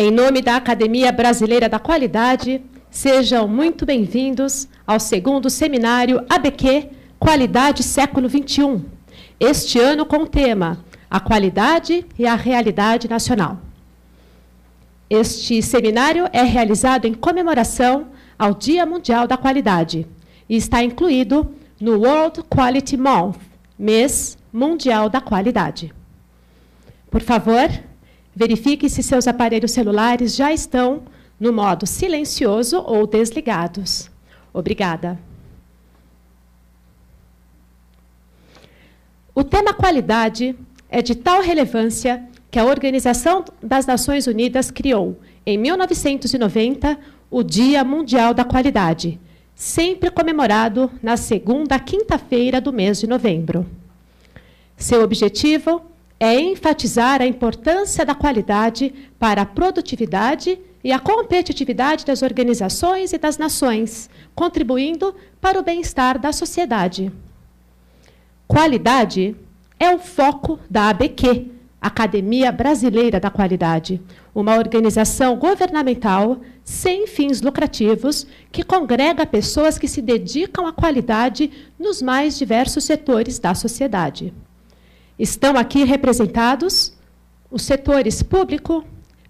Em nome da Academia Brasileira da Qualidade, sejam muito bem-vindos ao segundo seminário ABQ Qualidade Século XXI. Este ano com o tema A Qualidade e a Realidade Nacional. Este seminário é realizado em comemoração ao Dia Mundial da Qualidade e está incluído no World Quality Month, mês mundial da qualidade. Por favor, verifique se seus aparelhos celulares já estão no modo silencioso ou desligados. Obrigada. O tema qualidade é de tal relevância que a Organização das Nações Unidas criou, em 1990, o Dia Mundial da Qualidade, sempre comemorado na segunda quinta-feira do mês de novembro. Seu objetivo é enfatizar a importância da qualidade para a produtividade e a competitividade das organizações e das nações, contribuindo para o bem-estar da sociedade. Qualidade é o foco da ABQ, Academia Brasileira da Qualidade, uma organização governamental sem fins lucrativos que congrega pessoas que se dedicam à qualidade nos mais diversos setores da sociedade. Estão aqui representados os setores público,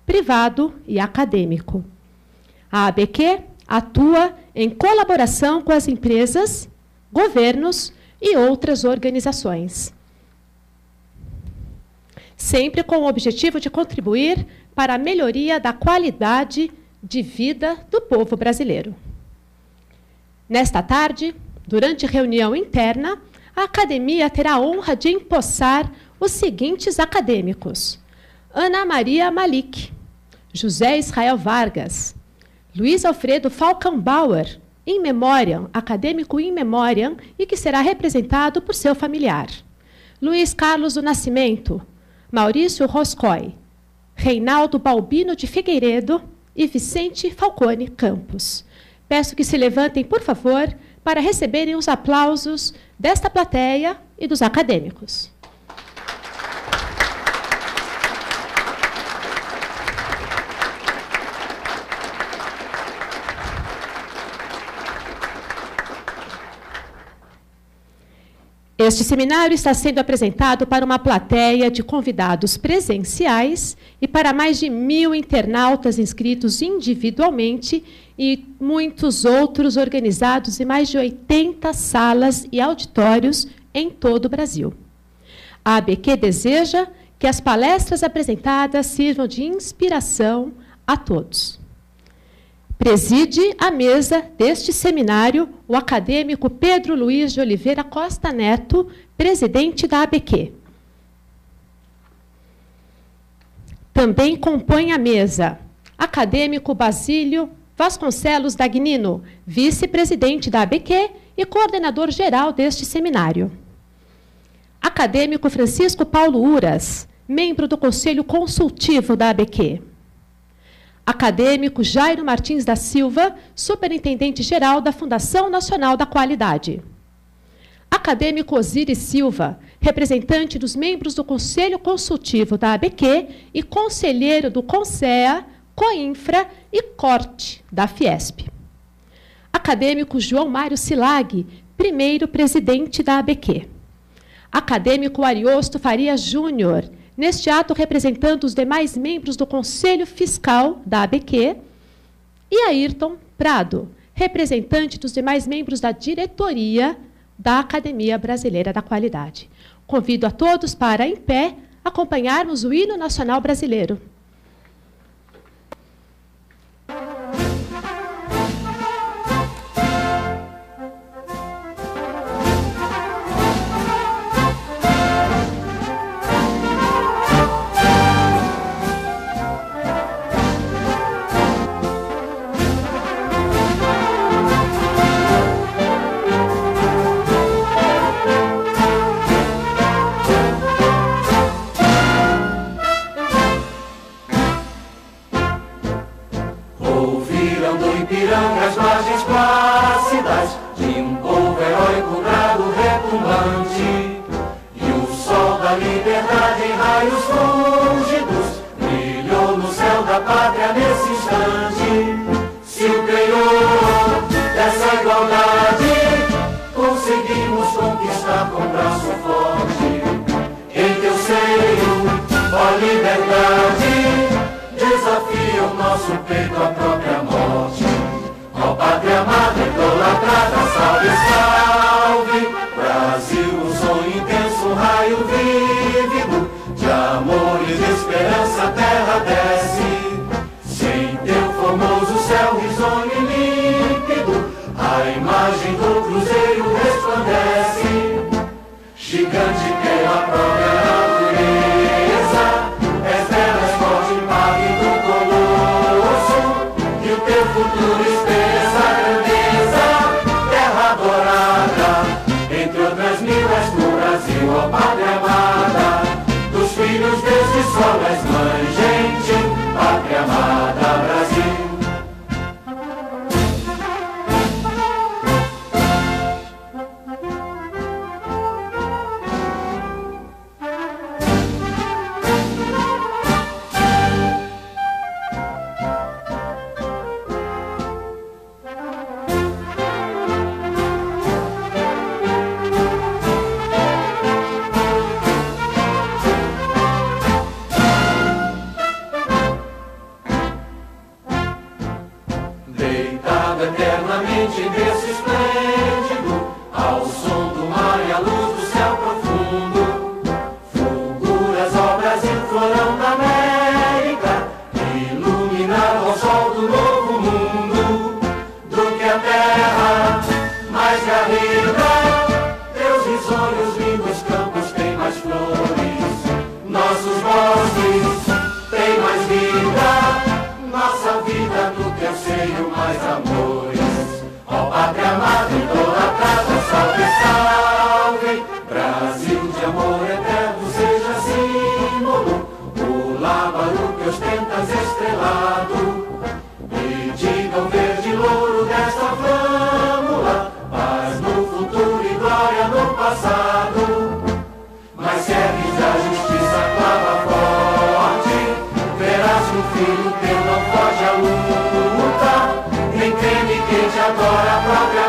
privado e acadêmico. A ABQ atua em colaboração com as empresas, governos e outras organizações sempre com o objetivo de contribuir para a melhoria da qualidade de vida do povo brasileiro. Nesta tarde, durante reunião interna, a academia terá a honra de empossar os seguintes acadêmicos: Ana Maria Malik, José Israel Vargas, Luiz Alfredo Falcão Bauer, in memoriam, acadêmico in memoriam e que será representado por seu familiar. Luiz Carlos do Nascimento, Maurício Roscoe, Reinaldo Balbino de Figueiredo e Vicente Falcone Campos. Peço que se levantem, por favor, para receberem os aplausos desta plateia e dos acadêmicos. Este seminário está sendo apresentado para uma plateia de convidados presenciais e para mais de mil internautas inscritos individualmente e muitos outros organizados em mais de 80 salas e auditórios em todo o Brasil. A ABQ deseja que as palestras apresentadas sirvam de inspiração a todos. Preside a mesa deste seminário o acadêmico Pedro Luiz de Oliveira Costa Neto, presidente da ABQ. Também compõe a mesa acadêmico Basílio Vasconcelos Dagnino, vice-presidente da ABQ e coordenador geral deste seminário. Acadêmico Francisco Paulo Uras, membro do Conselho Consultivo da ABQ acadêmico Jairo Martins da Silva, superintendente-geral da Fundação Nacional da Qualidade. Acadêmico Osiris Silva, representante dos membros do Conselho Consultivo da ABQ e conselheiro do CONSEA, COINFRA e CORTE da Fiesp. Acadêmico João Mário Silag, primeiro presidente da ABQ. Acadêmico Ariosto Faria Júnior, neste ato representando os demais membros do Conselho Fiscal da ABQ, e Ayrton Prado, representante dos demais membros da diretoria da Academia Brasileira da Qualidade. Convido a todos para, em pé, acompanharmos o hino nacional brasileiro. Iranga as margens plácidas de um povo heróico grado retumbante. E o sol da liberdade em raios fúlgidos brilhou no céu da pátria nesse instante. Se o criou dessa igualdade, conseguimos conquistar com braço forte. Em teu seio, ó liberdade, desafia o nosso peito à própria Pátria amada, idolatrada, salve, salve, Brasil, um sonho intenso, um raio vívido, louro desta flâmula. Paz no futuro e glória no passado. Mas se a justiça clava forte, verás que o filho teu não foge à luta, nem creme que te adora a própria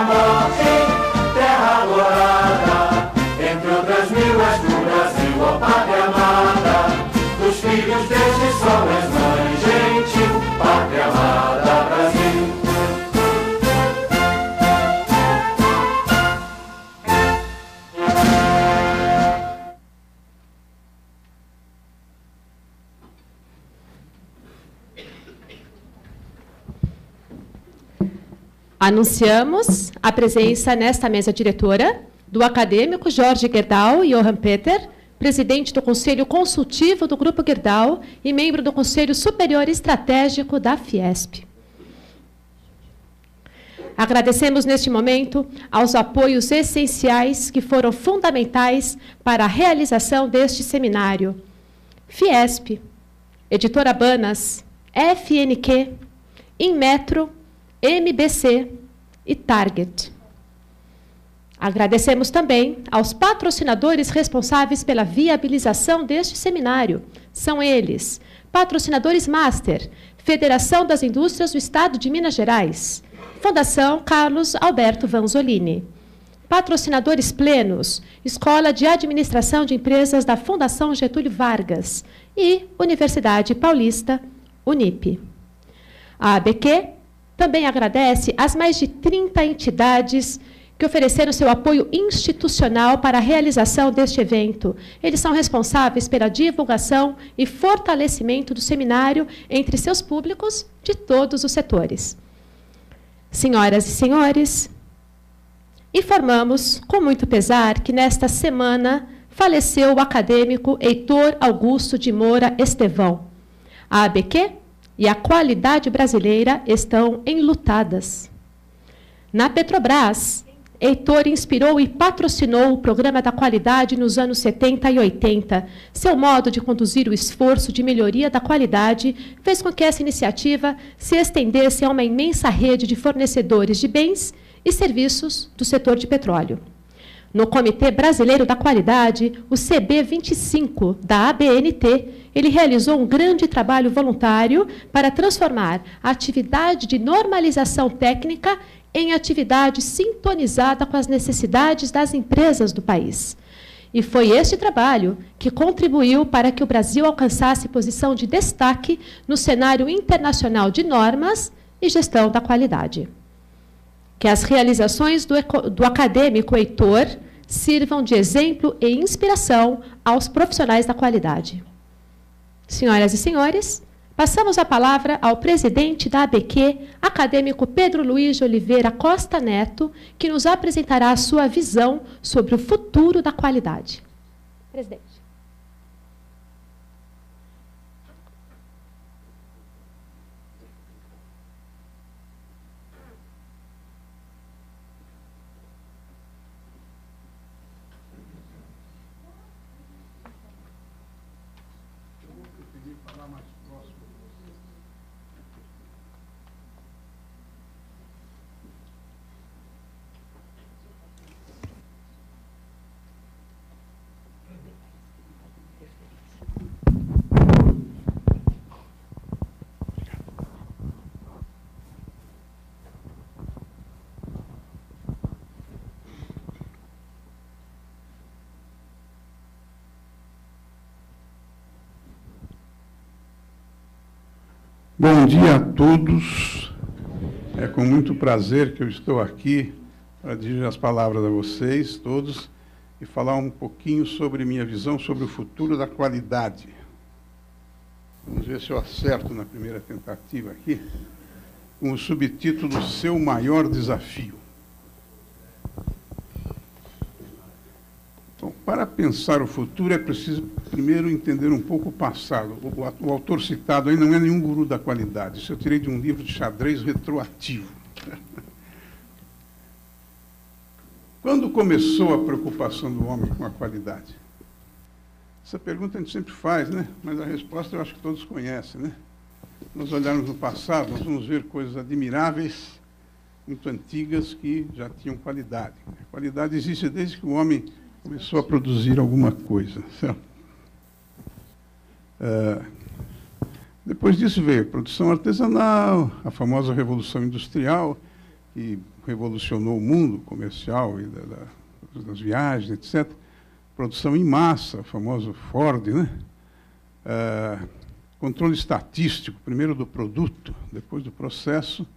Anunciamos a presença nesta mesa diretora do acadêmico Jorge Gerdau e Johann Peter, presidente do Conselho Consultivo do Grupo Gerdau e membro do Conselho Superior Estratégico da Fiesp. Agradecemos neste momento aos apoios essenciais que foram fundamentais para a realização deste seminário. Fiesp, Editora Banas, FNQ, Inmetro, MBC e Target. Agradecemos também aos patrocinadores responsáveis pela viabilização deste seminário. São eles: Patrocinadores Master, Federação das Indústrias do Estado de Minas Gerais, Fundação Carlos Alberto Vanzolini. Patrocinadores plenos: Escola de Administração de Empresas da Fundação Getúlio Vargas e Universidade Paulista, Unip. A ABQ também agradece às mais de 30 entidades que ofereceram seu apoio institucional para a realização deste evento. Eles são responsáveis pela divulgação e fortalecimento do seminário entre seus públicos de todos os setores. Senhoras e senhores, informamos com muito pesar que nesta semana faleceu o acadêmico Heitor Augusto de Moura Estevão. A ABQ e a qualidade brasileira estão enlutadas. Na Petrobras, Heitor inspirou e patrocinou o programa da qualidade nos anos 70 e 80. Seu modo de conduzir o esforço de melhoria da qualidade fez com que essa iniciativa se estendesse a uma imensa rede de fornecedores de bens e serviços do setor de petróleo. No Comitê Brasileiro da Qualidade, o CB25 da ABNT, ele realizou um grande trabalho voluntário para transformar a atividade de normalização técnica em atividade sintonizada com as necessidades das empresas do país. E foi este trabalho que contribuiu para que o Brasil alcançasse posição de destaque no cenário internacional de normas e gestão da qualidade. Que as realizações do, do acadêmico Heitor sirvam de exemplo e inspiração aos profissionais da qualidade. Senhoras e senhores, Passamos a palavra ao presidente da ABQ, acadêmico Pedro Luiz de Oliveira Costa Neto, que nos apresentará a sua visão sobre o futuro da qualidade. Presidente. para falar mais próximo. Bom dia a todos. É com muito prazer que eu estou aqui para dirigir as palavras a vocês todos e falar um pouquinho sobre minha visão sobre o futuro da qualidade. Vamos ver se eu acerto na primeira tentativa aqui, com o subtítulo Seu Maior Desafio. Então, para pensar o futuro é preciso primeiro entender um pouco o passado. O, o, autor citado aí não é nenhum guru da qualidade. Isso eu tirei de um livro de xadrez retroativo. Quando começou a preocupação do homem com a qualidade? Essa pergunta a gente sempre faz, né? Mas a resposta eu acho que todos conhecem, né? Nós olharmos no passado, nós vamos ver coisas admiráveis, muito antigas, que já tinham qualidade. A qualidade existe desde que o homem começou a produzir alguma coisa. Certo? É, depois disso veio a produção artesanal, a famosa Revolução Industrial, que revolucionou o mundo comercial e da, da, das viagens, etc. Produção em massa, o famoso Ford, né? É, controle estatístico, primeiro do produto, depois do processo,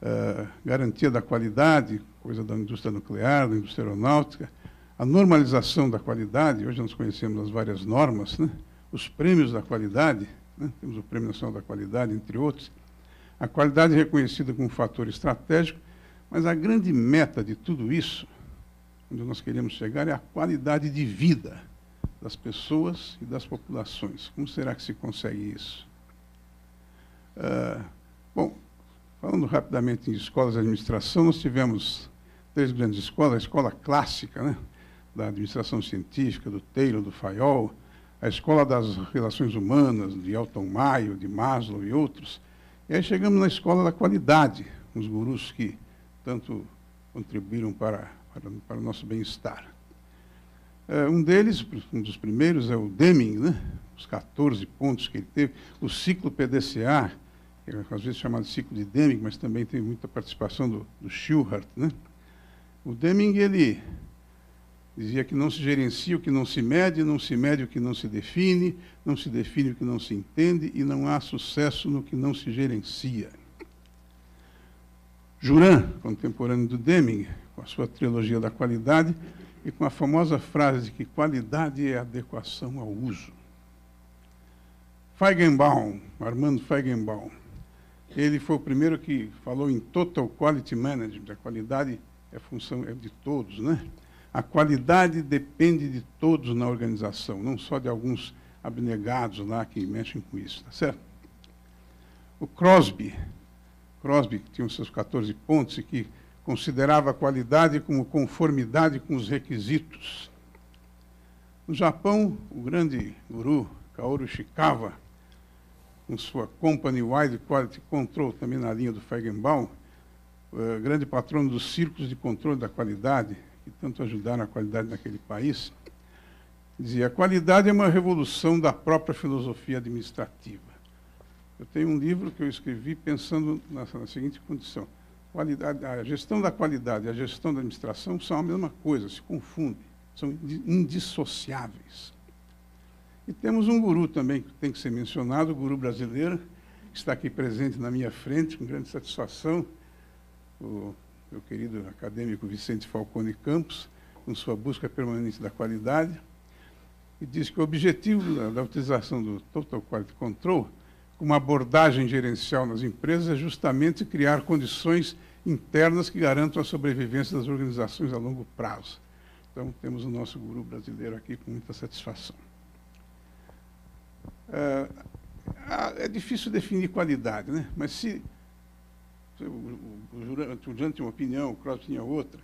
é, garantia da qualidade, coisa da indústria nuclear, da indústria aeronáutica, a normalização da qualidade, hoje nós conhecemos as várias normas, né? os prêmios da qualidade, né? temos o Prêmio Nacional da Qualidade, entre outros, a qualidade é reconhecida como um fator estratégico, mas a grande meta de tudo isso, onde nós queremos chegar, é a qualidade de vida das pessoas e das populações. Como será que se consegue isso? Uh, bom, falando rapidamente em escolas de administração, nós tivemos três grandes escolas, a escola clássica, né? Da administração científica, do Taylor, do Fayol, a Escola das Relações Humanas, de Elton Maio, de Maslow e outros. E aí chegamos na Escola da Qualidade, os gurus que tanto contribuíram para, para, para o nosso bem-estar. É, um deles, um dos primeiros, é o Deming, né? os 14 pontos que ele teve, o ciclo PDCA, que é às vezes chamado ciclo de Deming, mas também tem muita participação do, do. Né? O Deming, ele Dizia que não se gerencia o que não se mede, não se mede o que não se define, não se define o que não se entende e não há sucesso no que não se gerencia. Juran, contemporâneo do Deming, com a sua trilogia da qualidade e com a famosa frase de que qualidade é adequação ao uso. Feigenbaum, Armando Feigenbaum, ele foi o primeiro que falou em Total Quality Management, a qualidade é função é de todos, né? A qualidade depende de todos na organização, não só de alguns abnegados lá que mexem com isso, tá certo? O Crosby, Crosby que tinha os seus 14 pontos e que considerava a qualidade como conformidade com os requisitos. No Japão, o grande guru Kaoru Shikawa, com sua Company Wide Quality Control, também na linha do Feigenbaum, uh, grande patrono dos círculos de controle da qualidade, que tanto ajudaram a qualidade naquele país, dizia: a qualidade é uma revolução da própria filosofia administrativa. Eu tenho um livro que eu escrevi pensando na, na seguinte condição: qualidade, a gestão da qualidade e a gestão da administração são a mesma coisa, se confundem, são indissociáveis. E temos um guru também que tem que ser mencionado, o guru brasileiro, que está aqui presente na minha frente, com grande satisfação, o meu querido acadêmico Vicente Falcone Campos, com sua busca permanente da qualidade, e diz que o objetivo da, da utilização do Total Quality Control, como abordagem gerencial nas empresas, é justamente criar condições internas que garantam a sobrevivência das organizações a longo prazo. Então, temos o nosso guru brasileiro aqui com muita satisfação. É, é difícil definir qualidade, né? mas se o, o tinha uma opinião, o Cross tinha outra,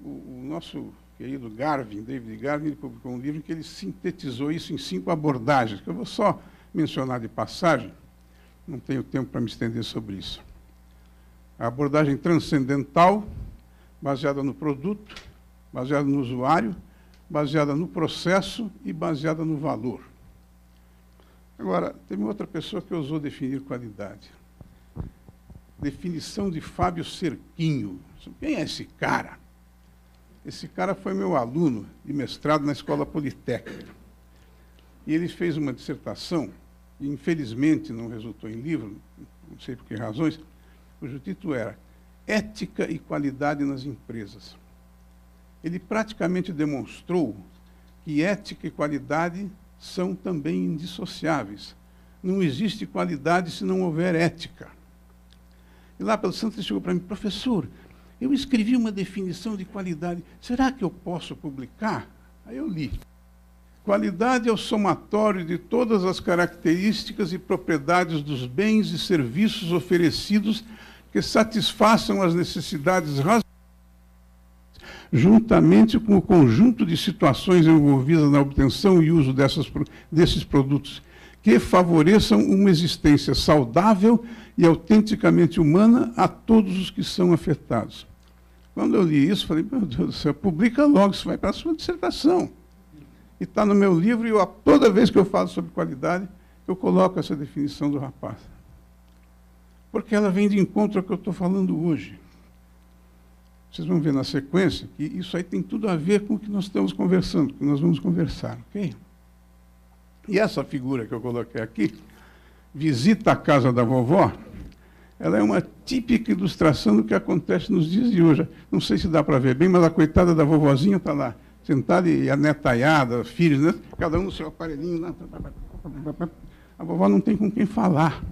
o, o, nosso querido Garvin, David Garvin, ele publicou um livro que ele sintetizou isso em cinco abordagens, que eu vou só mencionar de passagem, não tenho tempo para me estender sobre isso. A abordagem transcendental, baseada no produto, baseada no usuário, baseada no processo e baseada no valor. Agora, teve outra pessoa que ousou definir qualidade. Definição de Fábio Cerquinho. Quem é esse cara? Esse cara foi meu aluno de mestrado na Escola Politécnica. E ele fez uma dissertação, e infelizmente não resultou em livro, não sei por que razões, cujo título era Ética e Qualidade nas Empresas. Ele praticamente demonstrou que ética e qualidade são também indissociáveis. Não existe qualidade se não houver ética. Lá pelo Santos ele chegou para mim, professor, eu escrevi uma definição de qualidade, será que eu posso publicar? Aí eu li. Qualidade é o somatório de todas as características e propriedades dos bens e serviços oferecidos que satisfaçam as necessidades razoáveis juntamente com o conjunto de situações envolvidas na obtenção e uso dessas, desses produtos, que favoreçam uma existência saudável e autenticamente humana a todos os que são afetados. Quando eu li isso, falei, meu Deus do céu, publica logo, isso vai para a sua dissertação. E está no meu livro, e eu, toda vez que eu falo sobre qualidade, eu coloco essa definição do rapaz. Porque ela vem de encontro ao que eu estou falando hoje. Vocês vão ver na sequência que isso aí tem tudo a ver com o que nós estamos conversando, que nós vamos conversar, ok? E essa figura que eu coloquei aqui, visita a casa da vovó, ela é uma típica ilustração do que acontece nos dias de hoje. Não sei se dá para ver bem, mas a coitada da vovozinha está lá, sentada e a netaiada, filhos, né? cada um no seu aparelhinho. Né? A vovó não tem com quem falar.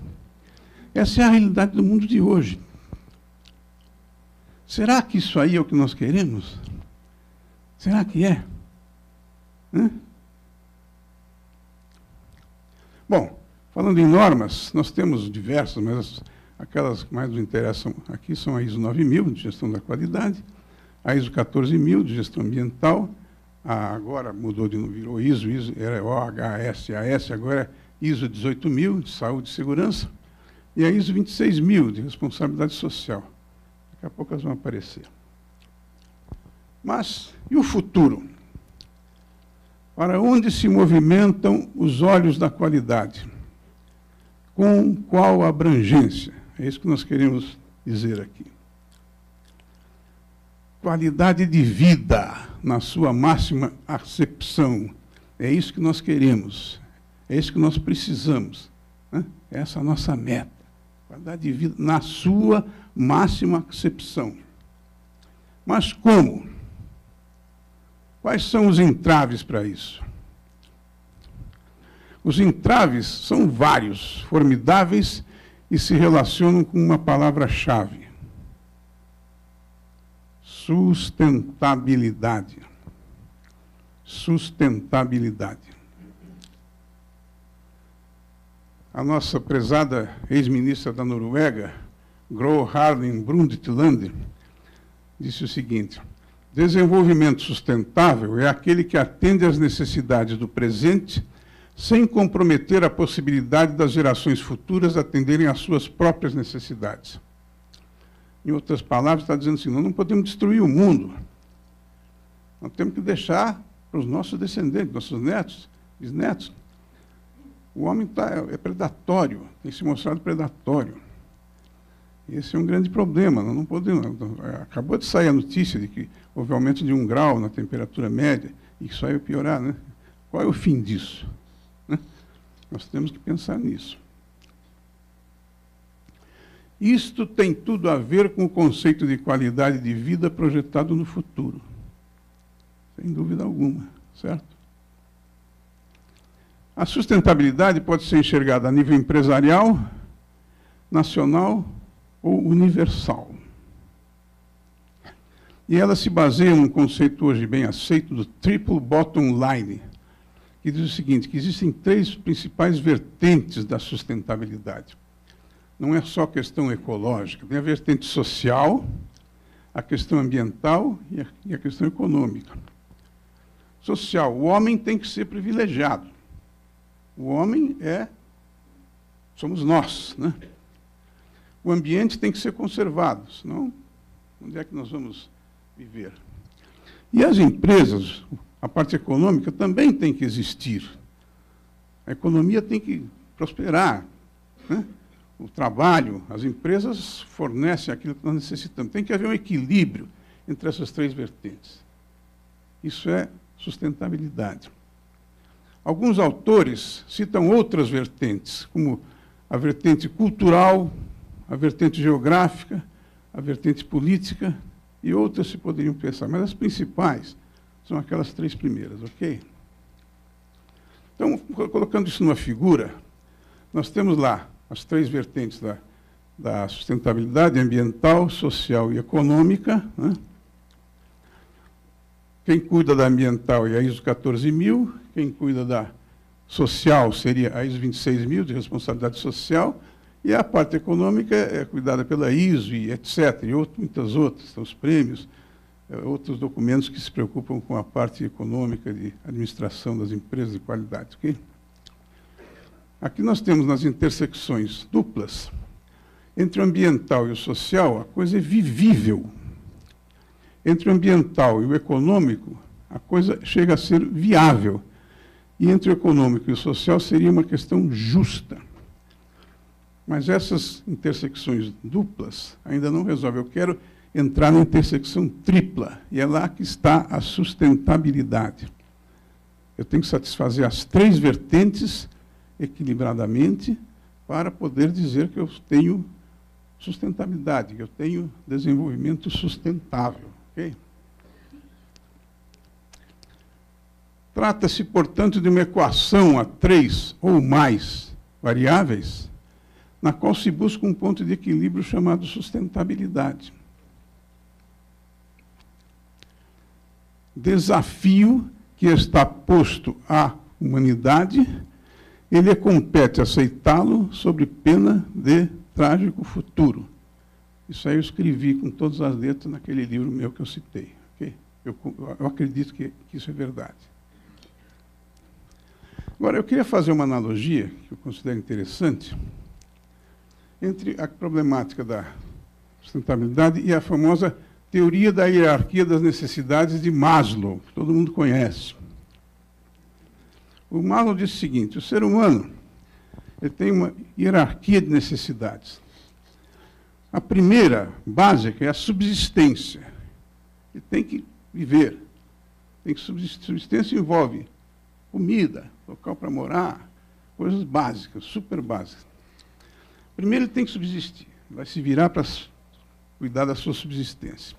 Essa é a realidade do mundo de hoje. Será que isso aí é o que nós queremos? Será que é? Hã? Bom, falando em normas, nós temos diversas, mas aquelas que mais nos interessam aqui são a ISO 9000, de gestão da qualidade, a ISO 14000, de gestão ambiental, a, agora mudou de virou ISO, ISO era OHSAS, agora é ISO 18000, de saúde e segurança, e a ISO 26000, de responsabilidade social. Daqui a pouco elas vão aparecer. Mas, e o futuro? Para onde se movimentam os olhos da qualidade? Com qual abrangência? É isso que nós queremos dizer aqui. Qualidade de vida, na sua máxima acepção. É isso que nós queremos. É isso que nós precisamos. Né? Essa é a nossa meta. Qualidade de vida na sua máxima acepção. Mas como? Quais são os entraves para isso? Os entraves são vários, formidáveis e se relacionam com uma palavra-chave: sustentabilidade. Sustentabilidade. A nossa prezada ex-ministra da Noruega, Gro Harlem Brundtland, disse o seguinte: desenvolvimento sustentável é aquele que atende às necessidades do presente sem comprometer a possibilidade das gerações futuras atenderem às suas próprias necessidades. Em outras palavras, está dizendo assim: nós não podemos destruir o mundo, Nós temos que deixar para os nossos descendentes, nossos netos, bisnetos. O homem tá, é predatório, tem se mostrado predatório. Esse é um grande problema. Nós não podemos. Acabou de sair a notícia de que houve aumento de um grau na temperatura média e isso aí vai piorar. Né? Qual é o fim disso? Né? Nós temos que pensar nisso. Isto tem tudo a ver com o conceito de qualidade de vida projetado no futuro. Sem dúvida alguma, certo? A sustentabilidade pode ser enxergada a nível empresarial, nacional ou universal. E ela se baseia num conceito hoje bem aceito do triple bottom line, que diz o seguinte, que existem três principais vertentes da sustentabilidade. Não é só questão ecológica, tem a vertente social, a questão ambiental e a, e a questão econômica. Social, o homem tem que ser privilegiado. O homem é somos nós, né? o ambiente tem que ser conservado, senão onde é que nós vamos viver? E as empresas, a parte econômica também tem que existir. A economia tem que prosperar. Né? O trabalho, as empresas fornecem aquilo que nós necessitamos. Tem que haver um equilíbrio entre essas três vertentes. Isso é sustentabilidade. Alguns autores citam outras vertentes, como a vertente cultural, a vertente geográfica, a vertente política e outras se poderiam pensar, mas as principais são aquelas três primeiras, ok? Então, colocando isso numa figura, nós temos lá as três vertentes da, da sustentabilidade ambiental, social e econômica. Né? Quem cuida da ambiental é a ISO 14000, quem cuida da social seria a ISO 26000, de responsabilidade social, e a parte econômica é cuidada pela ISO e etc., e outro, muitas outras, são os prêmios, é, outros documentos que se preocupam com a parte econômica de administração das empresas de qualidade. Okay? Aqui nós temos nas intersecções duplas, entre o ambiental e o social, a coisa é vivível. Entre o ambiental e o econômico, a coisa chega a ser viável. E entre o econômico e o social seria uma questão justa. Mas essas intersecções duplas ainda não resolvem. Eu quero entrar na intersecção tripla, e é lá que está a sustentabilidade. Eu tenho que satisfazer as três vertentes equilibradamente para poder dizer que eu tenho sustentabilidade, que eu tenho desenvolvimento sustentável. Okay? Trata-se, portanto, de uma equação a três ou mais variáveis na qual se busca um ponto de equilíbrio chamado sustentabilidade. Desafio que está posto à humanidade, ele compete aceitá-lo sob pena de trágico futuro. Isso aí eu escrevi com todas as letras naquele livro meu que eu citei. Okay? Eu, eu, acredito que, que isso é verdade. Agora, eu queria fazer uma analogia que eu considero interessante entre a problemática da sustentabilidade e a famosa teoria da hierarquia das necessidades de Maslow, que todo mundo conhece. O Maslow disse o seguinte: o ser humano ele tem uma hierarquia de necessidades. A primeira, básica, é a subsistência. Ele tem que viver. Tem que subsistência envolve comida, local para morar, coisas básicas, super básicas. Primeiro, ele tem que subsistir. Vai se virar para cuidar da sua subsistência.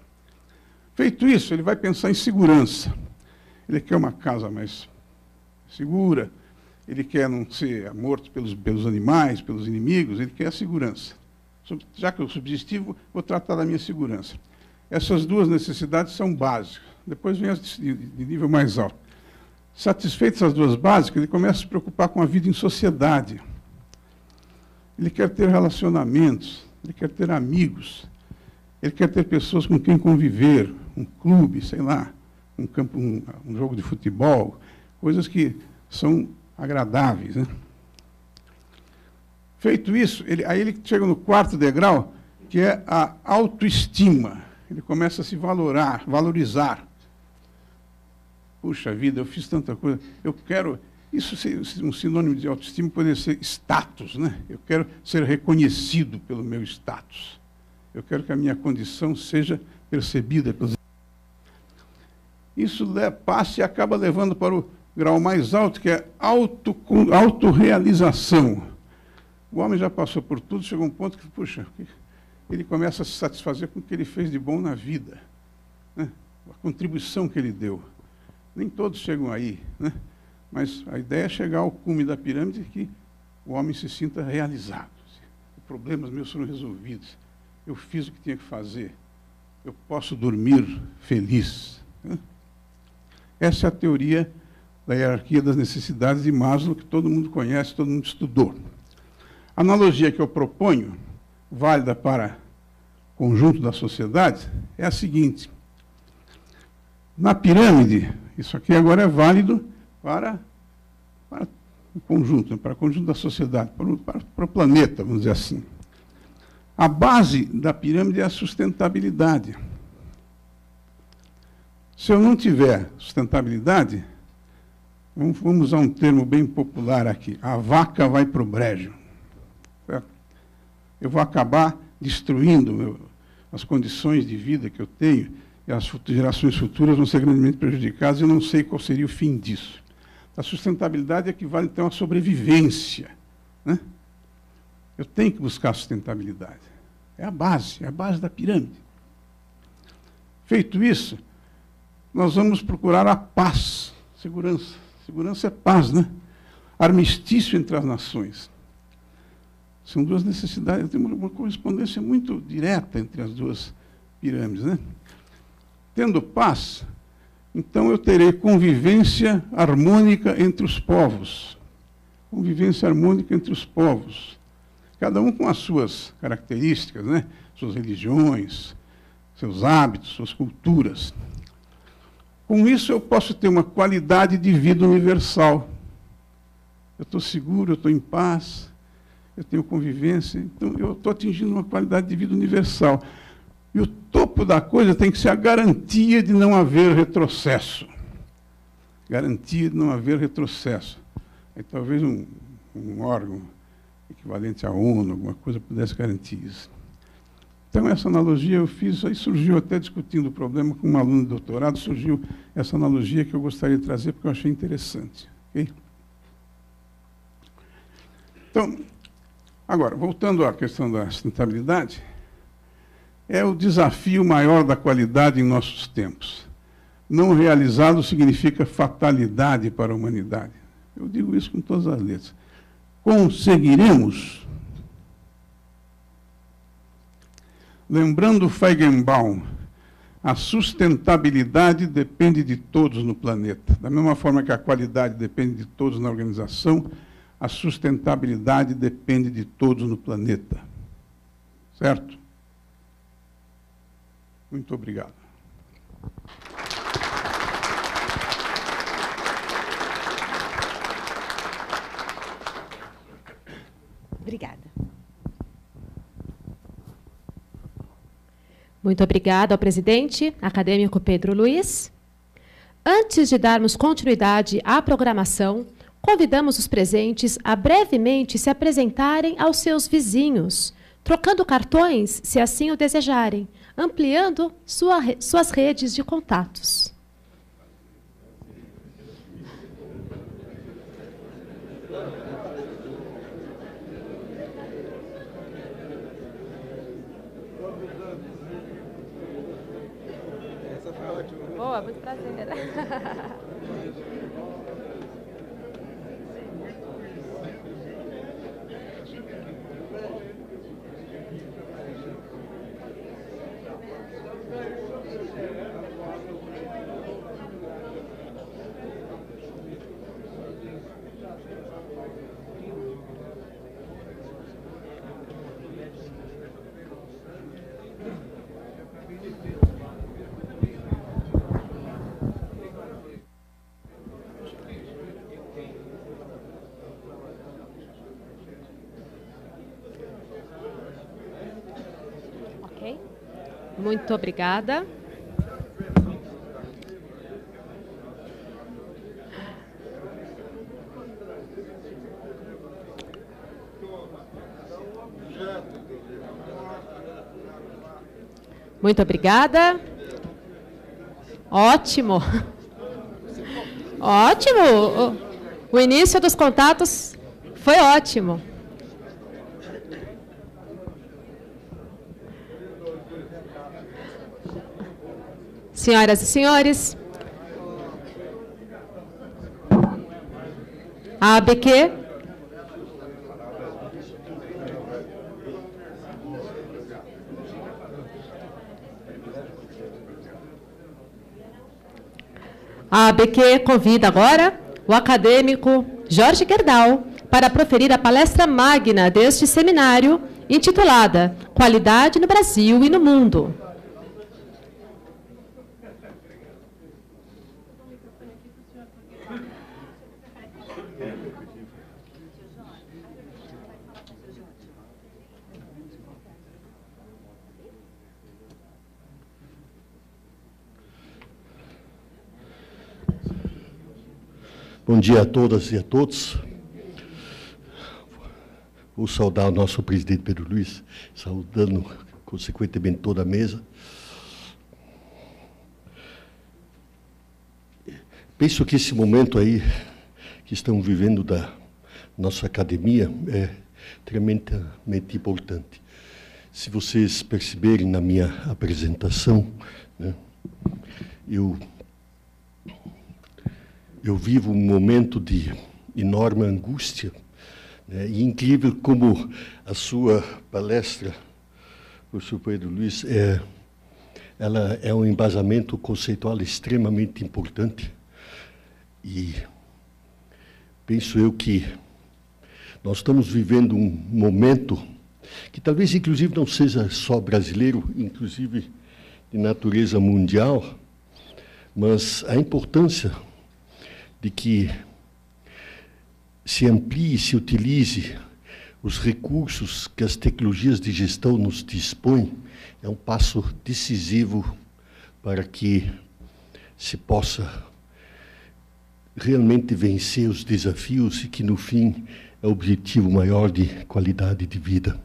Feito isso, ele vai pensar em segurança. Ele quer uma casa mais segura, ele quer não ser morto pelos, pelos animais, pelos inimigos, ele quer a segurança. Já que eu subsistir, vou tratar da minha segurança. Essas duas necessidades são básicas. Depois vem as de, de nível mais alto. Satisfeitas as duas básicas, ele começa a se preocupar com a vida em sociedade. Ele quer ter relacionamentos, ele quer ter amigos, ele quer ter pessoas com quem conviver, um clube, sei lá, um, campo, um, um jogo de futebol, coisas que são agradáveis. Né? Feito isso, ele, aí ele chega no quarto degrau, que é a autoestima. Ele começa a se valorar, valorizar. puxa vida, eu fiz tanta coisa, eu quero. Isso um sinônimo de autoestima poderia ser status, né? Eu quero ser reconhecido pelo meu status. Eu quero que a minha condição seja percebida pelos. Isso passa e acaba levando para o grau mais alto, que é auto, autorrealização. O homem já passou por tudo, chegou um ponto que, puxa, ele começa a se satisfazer com o que ele fez de bom na vida, né? a contribuição que ele deu. Nem todos chegam aí, né? Mas a ideia é chegar ao cume da pirâmide que o homem se sinta realizado. Os problemas meus foram resolvidos. Eu fiz o que tinha que fazer. Eu posso dormir feliz. Essa é a teoria da hierarquia das necessidades de Maslow, que todo mundo conhece, todo mundo estudou. A analogia que eu proponho, válida para o conjunto da sociedade, é a seguinte: na pirâmide, isso aqui agora é válido para, para o conjunto, né, para o conjunto da sociedade, para o, para, para o planeta, vamos dizer assim. A base da pirâmide é a sustentabilidade. Se eu não tiver sustentabilidade, vamos, usar um termo bem popular aqui, a vaca vai para o brejo. Eu vou acabar destruindo meu, as condições de vida que eu tenho e as gerações futuras vão ser grandemente prejudicadas e eu não sei qual seria o fim disso. A sustentabilidade equivale, então, à sobrevivência. Né? Eu tenho que buscar sustentabilidade. É a base, é a base da pirâmide. Feito isso, nós vamos procurar a paz, segurança. Segurança é paz, né? Armistício entre as nações. São duas necessidades, tem uma correspondência muito direta entre as duas pirâmides, né? Tendo paz, então eu terei convivência harmônica entre os povos. Convivência harmônica entre os povos. Cada um com as suas características, né? suas religiões, seus hábitos, suas culturas. Com isso eu posso ter uma qualidade de vida universal. Eu estou seguro, eu estou em paz, eu tenho convivência, então eu estou atingindo uma qualidade de vida universal. E o topo da coisa tem que ser a garantia de não haver retrocesso. Garantia de não haver retrocesso. Aí, talvez um, um órgão equivalente à ONU, alguma coisa, pudesse garantir isso. Então, essa analogia eu fiz, aí surgiu até discutindo o problema com um aluno de doutorado, surgiu essa analogia que eu gostaria de trazer porque eu achei interessante. Okay? Então, agora, voltando à questão da sustentabilidade, é o desafio maior da qualidade em nossos tempos. Não realizado significa fatalidade para a humanidade. Eu digo isso com todas as letras. Conseguiremos Lembrando Feigenbaum, a sustentabilidade depende de todos no planeta. Da mesma forma que a qualidade depende de todos na organização, a sustentabilidade depende de todos no planeta. Certo? Muito obrigado. Obrigada. Muito obrigada ao presidente acadêmico Pedro Luiz. Antes de darmos continuidade à programação, convidamos os presentes a brevemente se apresentarem aos seus vizinhos, trocando cartões, se assim o desejarem, ampliando sua, suas redes de contatos. Boa, muito prazer. Muito obrigada. Muito obrigada. Ótimo. Ótimo. O início dos contatos foi ótimo. Senhoras e senhores, a ABQ A ABQ convida agora o acadêmico Jorge Gerdau para proferir a palestra magna deste seminário, intitulada Qualidade no Brasil e no Mundo. Bom dia a todas e a todos. Vou saudar o nosso presidente Pedro Luiz, saudando consequentemente toda a mesa. Penso que esse momento aí que estamos vivendo da nossa academia é tremendamente importante. Se vocês perceberem na minha apresentação, né, eu eu vivo um momento de enorme angústia. Né? E incrível como a sua palestra, professor Pedro Luiz, é, ela é um embasamento conceitual extremamente importante. E penso eu que nós estamos vivendo um momento que talvez, inclusive, não seja só brasileiro, inclusive de natureza mundial, mas a importância de que se amplie, se utilize os recursos que as tecnologias de gestão nos dispõem, é um passo decisivo para que se possa realmente vencer os desafios e que, no fim, é o objetivo maior de qualidade de vida.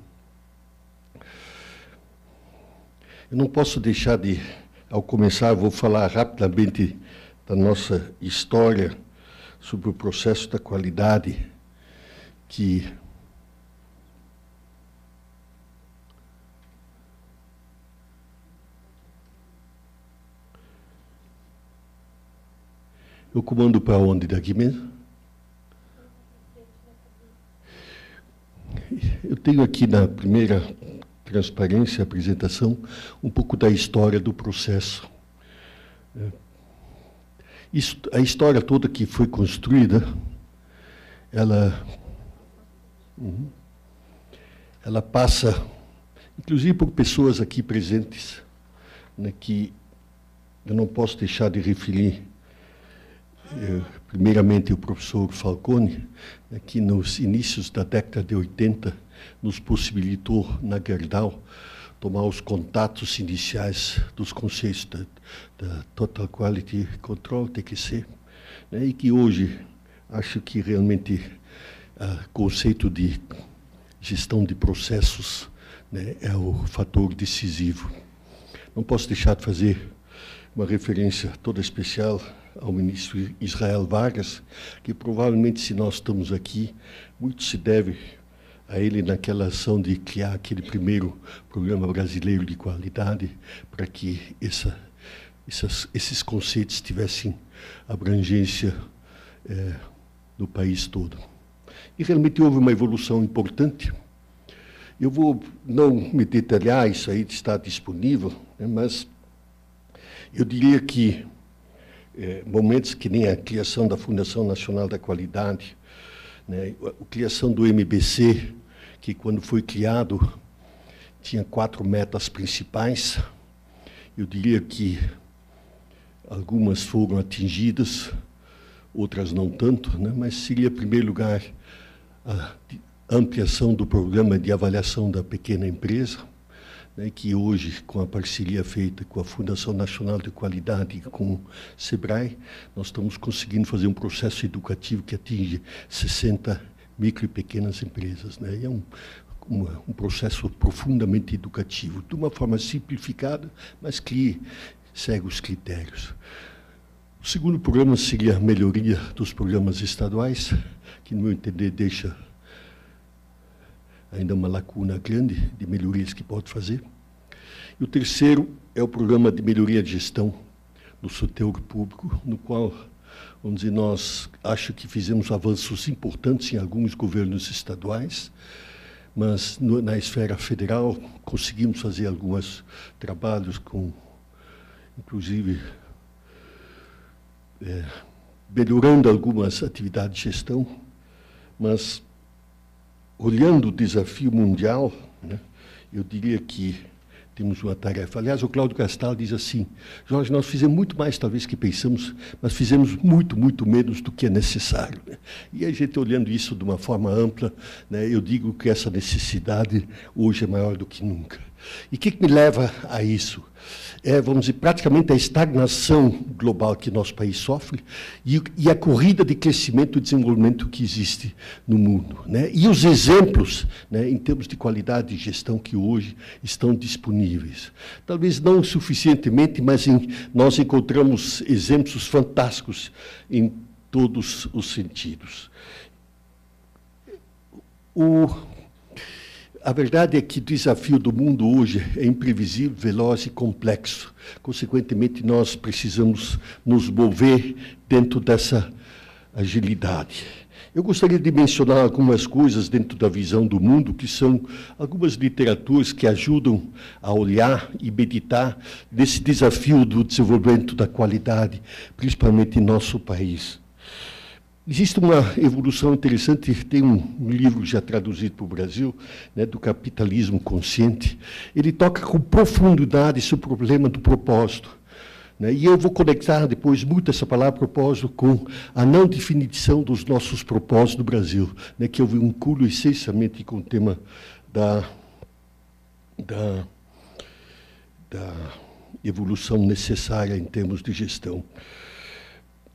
Eu não posso deixar de, ao começar, vou falar rapidamente da nossa história sobre o processo da qualidade que Eu comando para onde daqui mesmo? Eu tenho aqui na primeira transparência, apresentação, um pouco da história do processo. Isso, a história toda que foi construída, ela, uhum, ela passa, inclusive por pessoas aqui presentes, né, que eu não posso deixar de referir, eh, primeiramente o professor Falcone, né, que nos inícios da década de 80 nos possibilitou na Gerdau tomar os contatos iniciais dos conceitos da, da Total Quality Control, TQC, né, e que hoje acho que realmente o uh, conceito de gestão de processos né, é o fator decisivo. Não posso deixar de fazer uma referência toda especial ao ministro Israel Vargas, que provavelmente, se nós estamos aqui, muito se deve a ele naquela ação de criar aquele primeiro programa brasileiro de qualidade para que essa, essas, esses conceitos tivessem abrangência é, no país todo. E realmente houve uma evolução importante. Eu vou não me detalhar, isso aí está disponível, né, mas eu diria que é, momentos que nem a criação da Fundação Nacional da Qualidade, né, a criação do MBC, que quando foi criado tinha quatro metas principais. Eu diria que algumas foram atingidas, outras não tanto, né? mas seria, em primeiro lugar, a ampliação do programa de avaliação da pequena empresa, né, que hoje, com a parceria feita com a Fundação Nacional de Qualidade e com o SEBRAE, nós estamos conseguindo fazer um processo educativo que atinge 60 micro e pequenas empresas. Né? E é um, um processo profundamente educativo, de uma forma simplificada, mas que segue os critérios. O segundo programa seria a melhoria dos programas estaduais, que, no meu entender, deixa ainda uma lacuna grande de melhorias que pode fazer. E o terceiro é o programa de melhoria de gestão do setor público, no qual, vamos dizer, nós acho que fizemos avanços importantes em alguns governos estaduais, mas no, na esfera federal conseguimos fazer alguns trabalhos com, inclusive, é, melhorando algumas atividades de gestão, mas olhando o desafio mundial, né, eu diria que temos uma tarefa. Aliás, o Cláudio Castal diz assim: Jorge, nós fizemos muito mais, talvez, que pensamos, mas fizemos muito, muito menos do que é necessário. E a gente, olhando isso de uma forma ampla, né, eu digo que essa necessidade hoje é maior do que nunca. E o que, que me leva a isso? é, vamos dizer, praticamente a estagnação global que nosso país sofre e, e, a corrida de crescimento e desenvolvimento que existe no mundo. Né? E os exemplos, né, em termos de qualidade de gestão, que hoje estão disponíveis. Talvez não suficientemente, mas em, nós encontramos exemplos fantásticos em todos os sentidos. O a verdade é que o desafio do mundo hoje é imprevisível, veloz e complexo. Consequentemente, nós precisamos nos mover dentro dessa agilidade. Eu gostaria de mencionar algumas coisas dentro da visão do mundo, que são algumas literaturas que ajudam a olhar e meditar nesse desafio do desenvolvimento da qualidade, principalmente em nosso país. Existe uma evolução interessante, tem um, livro já traduzido para o Brasil, né, do capitalismo consciente. Ele toca com profundidade esse problema do propósito. Né, e eu vou conectar depois muito essa palavra propósito com a não definição dos nossos propósitos no Brasil, né, que eu vinculo essencialmente com o tema da, da, da evolução necessária em termos de gestão.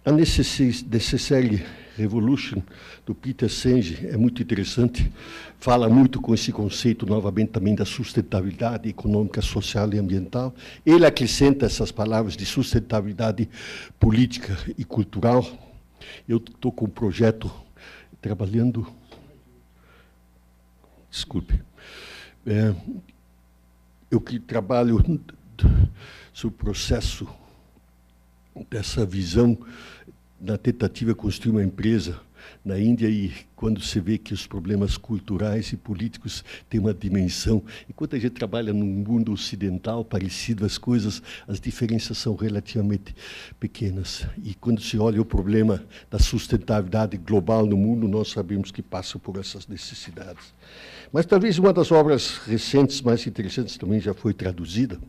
A necessária Revolution, do Peter Senge, é muito interessante. Fala muito com esse conceito, novamente, também da sustentabilidade econômica, social e ambiental. Ele acrescenta essas palavras de sustentabilidade política e cultural. Eu estou com um projeto trabalhando. Desculpe. É, eu que trabalho sobre o processo dessa visão na tentativa de construir uma empresa na Índia e quando se vê que os problemas culturais e políticos têm uma dimensão, enquanto a gente trabalha num mundo ocidental parecido, as coisas, as diferenças são relativamente pequenas. E quando se olha o problema da sustentabilidade global no mundo, nós sabemos que passa por essas necessidades. Mas talvez uma das obras recentes mais interessantes também já foi traduzida,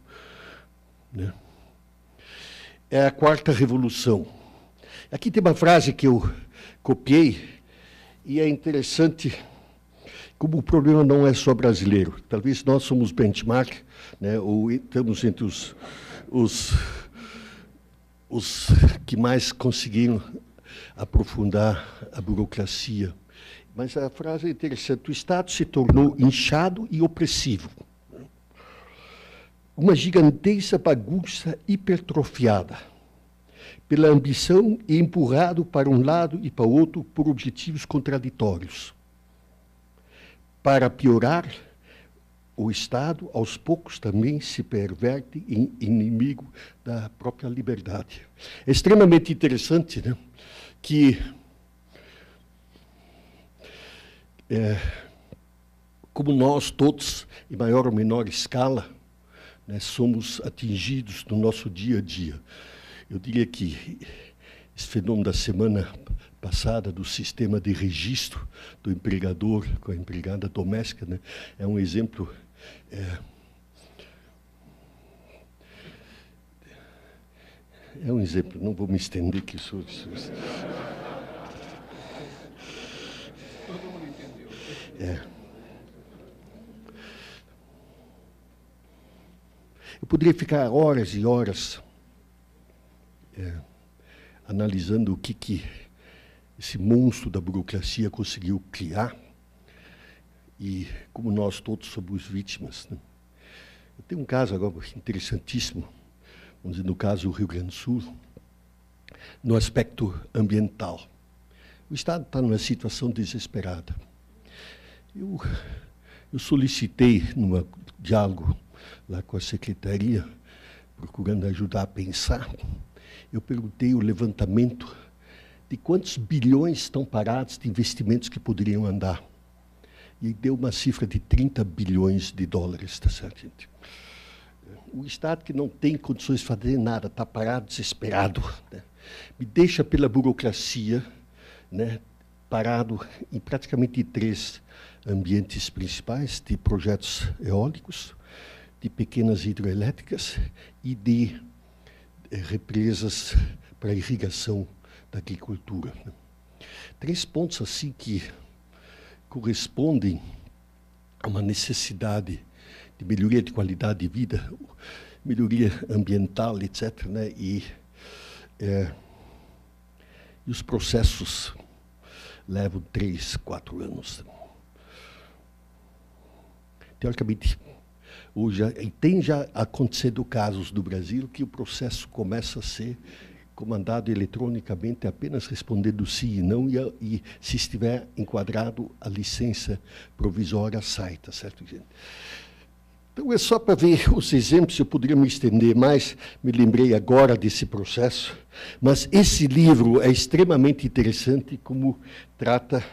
né? é a Quarta Revolução Aqui tem uma frase que eu copiei e é interessante como o problema não é só brasileiro. Talvez nós somos benchmark, né, ou estamos entre os, os, os que mais conseguiram aprofundar a burocracia. Mas a frase é interessante. O Estado se tornou inchado e opressivo. Uma gigantesca bagunça hipertrofiada pela ambição e empurrado para um lado e para o outro por objetivos contraditórios. Para piorar, o Estado, aos poucos, também se perverte em inimigo da própria liberdade. É extremamente interessante né, que é, como nós todos, em maior ou menor escala, né, somos atingidos no nosso dia a dia eu diria que esse fenômeno da semana passada do sistema de registro do empregador com a empregada doméstica né, é um exemplo. É, é um exemplo, não vou me estender que isso. isso Todo mundo entendeu. É. Eu poderia ficar horas e horas é, analisando o que, que esse monstro da burocracia conseguiu criar, e como nós todos somos vítimas. Né? Eu tenho um caso agora interessantíssimo, vamos dizer, no caso do Rio Grande do Sul, no aspecto ambiental. O Estado está numa situação desesperada. Eu, eu solicitei, num diálogo lá com a secretaria, procurando ajudar a pensar, eu perguntei o levantamento de quantos bilhões estão parados de investimentos que poderiam andar. E deu uma cifra de 30 bilhões de dólares, tá certo, gente? O Estado que não tem condições de fazer nada, está parado, desesperado, né? me deixa pela burocracia, né, parado em praticamente três ambientes principais, de projetos eólicos, de pequenas hidroelétricas e de represas para irrigação da agricultura. Né. Três pontos assim que correspondem a uma necessidade de melhoria de qualidade de vida, melhoria ambiental, etc. Né? E, é, e os processos levam três, quatro anos. Teoricamente, hoje, tem já acontecido casos do Brasil que o processo começa a ser comandado eletronicamente, apenas respondendo sim e não, e, e se estiver enquadrado, a licença provisória sai, tá certo, gente? Então, é só para ver os exemplos, eu poderia me estender mais, me lembrei agora desse processo, mas esse livro é extremamente interessante como trata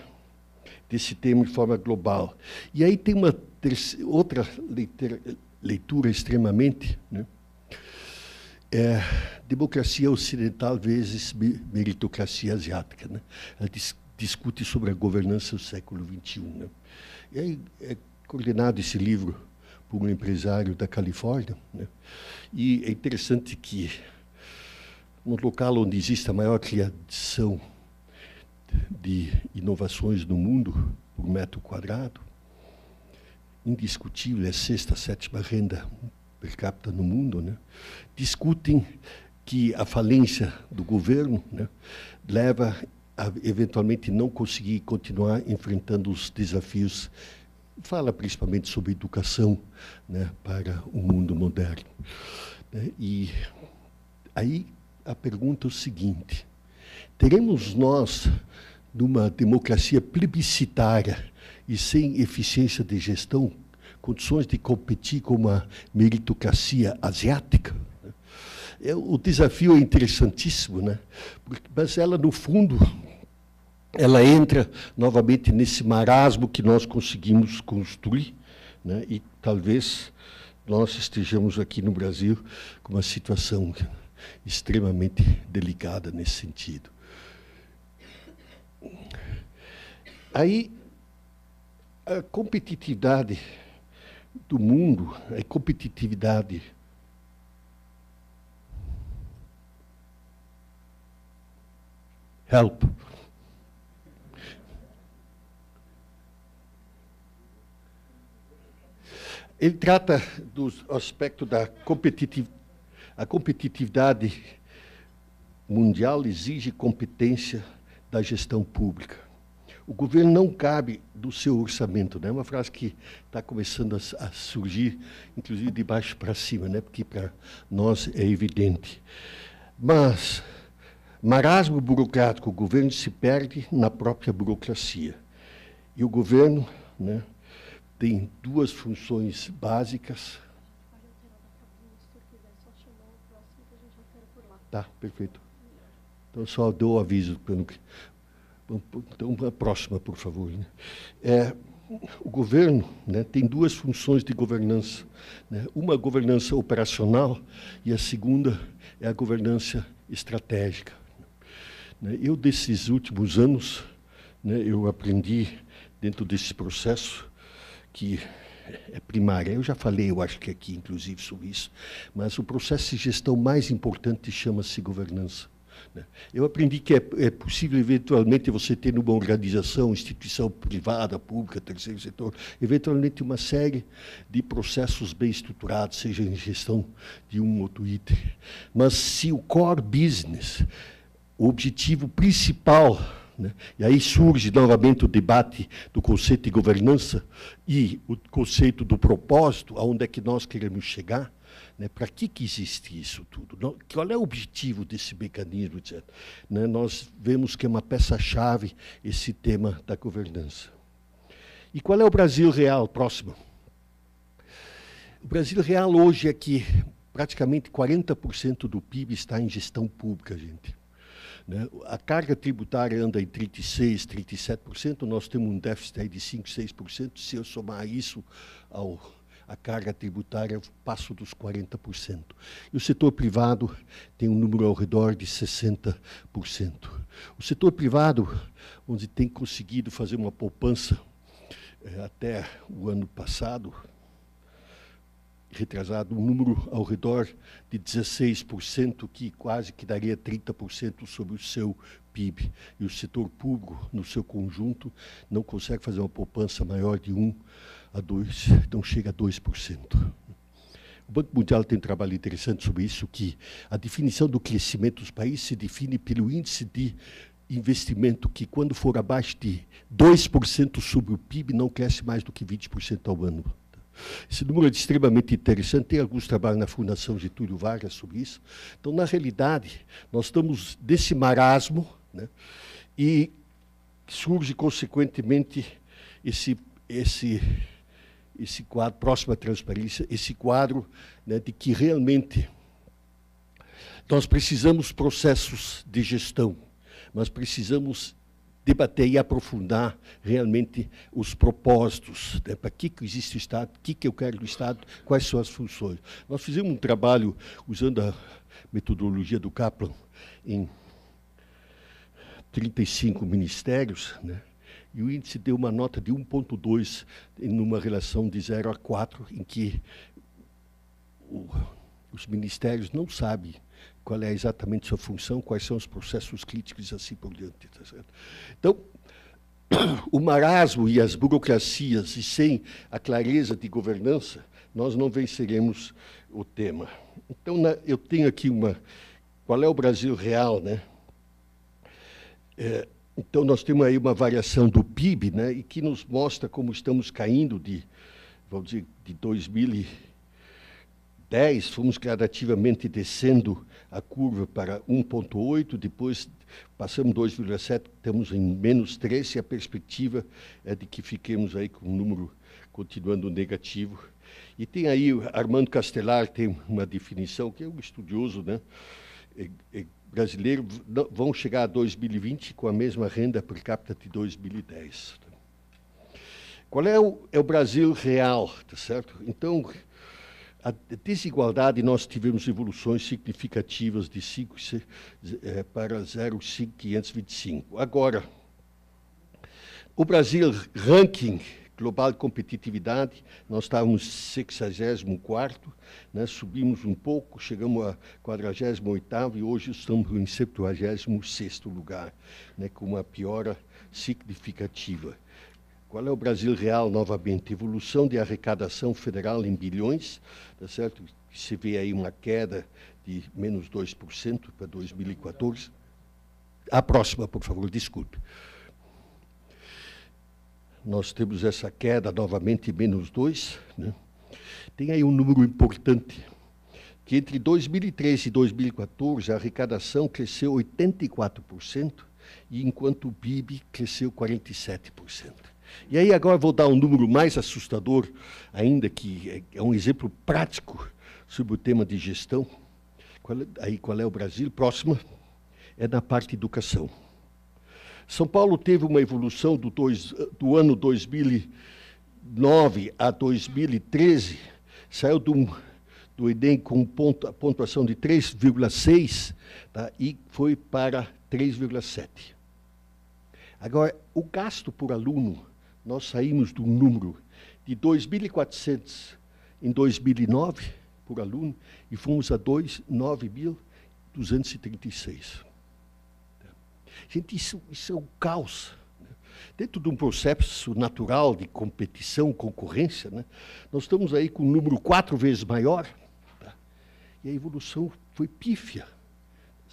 desse tema de forma global. E aí tem uma outra leitura, extremamente, né? é, democracia ocidental vezes meritocracia asiática. Né? Ela dis, discute sobre a governança do século XXI. Né? E aí é coordenado esse livro por um empresário da Califórnia. Né? E é interessante que, no local onde existe a maior criação de inovações no mundo por metro quadrado, indiscutível é a sexta, sétima renda per capita no mundo, né? discutem que a falência do governo né, leva a eventualmente não conseguir continuar enfrentando os desafios fala principalmente sobre educação né, para o mundo moderno. Né, e aí a pergunta é o seguinte: teremos nós, numa democracia plebiscitária e sem eficiência de gestão, condições de competir com uma meritocracia asiática? É, o desafio é interessantíssimo, né? mas ela, no fundo, ela entra novamente nesse marasmo que nós conseguimos construir, né? e talvez nós estejamos aqui no Brasil com uma situação extremamente delicada nesse sentido. Aí, a competitividade do mundo, a competitividade help Ele trata do aspecto da competitividade. A competitividade mundial exige competência da gestão pública. O governo não cabe do seu orçamento, né? É uma frase que está começando a, a, surgir, inclusive de baixo para cima, né? Porque para nós é evidente. Mas marasmo burocrático, o governo se perde na própria burocracia. E o governo, né? tem duas funções básicas. Tá, perfeito. Então, só dou o aviso. Então, a próxima, por favor. Né? É, o governo né, tem duas funções de governança. Né? Uma governança operacional e a segunda é a governança estratégica. Né? Eu, desses últimos anos, né, eu aprendi, dentro desse processo, que é primária. Eu já falei, eu acho que aqui, inclusive, sobre isso. Mas o processo de gestão mais importante chama-se governança. Né? Eu aprendi que é, é, possível, eventualmente, você ter numa organização, instituição privada, pública, terceiro setor, eventualmente uma série de processos bem estruturados, seja em gestão de um ou outro item. Mas se o core business, o objetivo principal Né? E aí surge novamente o debate do conceito de governança e o conceito do propósito, aonde é que nós queremos chegar. Né? Para que, que existe isso tudo? Qual é o objetivo desse mecanismo? Etc. Né? Nós vemos que é uma peça-chave esse tema da governança. E qual é o Brasil real próximo? O Brasil real hoje é que praticamente 40% do PIB está em gestão pública, gente. Né? A carga tributária anda em 36%, 37%, nós temos um déficit aí de 5%, 6%. Se eu somar isso ao a carga tributária, eu passo dos 40%. E o setor privado tem um número ao redor de 60%. O setor privado, onde tem conseguido fazer uma poupança é, até o ano passado, retrasado, um número ao redor de 16%, que quase que daria 30% sobre o seu PIB. E o setor público, no seu conjunto, não consegue fazer uma poupança maior de 1 a 2, não chega a 2%. O Banco Mundial tem um trabalho interessante sobre isso, que a definição do crescimento dos países se define pelo índice de investimento que, quando for abaixo de 2% sobre o PIB, não cresce mais do que 20% ao ano. Esse número é extremamente interessante. Tem alguns trabalhos na Fundação Getúlio Vargas sobre isso. Então, na realidade, nós estamos desse marasmo né, e surge, consequentemente, esse, esse, esse quadro, próxima transparência, esse quadro né, de que realmente nós precisamos processos de gestão, nós precisamos debater e aprofundar realmente os propósitos, né? para que, que existe o Estado, o que, que eu quero do Estado, quais são as funções. Nós fizemos um trabalho usando a metodologia do Kaplan em 35 ministérios, né? E o índice deu uma nota de 1,2 numa relação de 0 a 4, em que o, os ministérios não sabem qual é exatamente sua função, quais são os processos críticos e assim por diante. Tá então, o marasmo e as burocracias, e sem a clareza de governança, nós não venceremos o tema. Então, na, eu tenho aqui uma. Qual é o Brasil real, né? É, então, nós temos aí uma variação do PIB, né, e que nos mostra como estamos caindo de, vamos dizer, de 2000 10, fomos gradativamente descendo a curva para 1,8, depois passamos 2,7, estamos em menos 3, e a perspectiva é de que fiquemos aí com um número continuando negativo. E tem aí, Armando Castelar tem uma definição, que é um estudioso né, brasileiro, vão chegar a 2020 com a mesma renda per capita de 2010. Qual é o, é o Brasil real, tá certo? Então, a desigualdade, nós tivemos evoluções significativas de 5 é, para 0,525. Agora, o Brasil, ranking global de competitividade, nós estávamos 64, né, subimos um pouco, chegamos a 48 e hoje estamos em 76 lugar, né, com uma piora significativa. Qual é o Brasil real, novamente? Evolução de arrecadação federal em bilhões, tá certo? Se vê aí uma queda de menos 2% para 2014. A próxima, por favor, desculpe. Nós temos essa queda novamente, menos 2. Né? Tem aí um número importante, que entre 2013 e 2014 a arrecadação cresceu 84%, e enquanto o PIB cresceu 47%. E aí agora vou dar um número mais assustador, ainda que é, é um exemplo prático sobre o tema de gestão. Qual é, aí qual é o Brasil? Próxima é na parte educação. São Paulo teve uma evolução do, dois, do ano 2009 a 2013, saiu do, do Enem com ponto, a pontuação de 3,6 tá, e foi para 3,7. Agora, o gasto por aluno nós saímos do número de 2.400 em 2009 por aluno e fomos a 9.236. Gente, isso, isso é um caos. Dentro de um processo natural de competição, concorrência, né? nós estamos aí com um número quatro vezes maior tá? e a evolução foi pífia.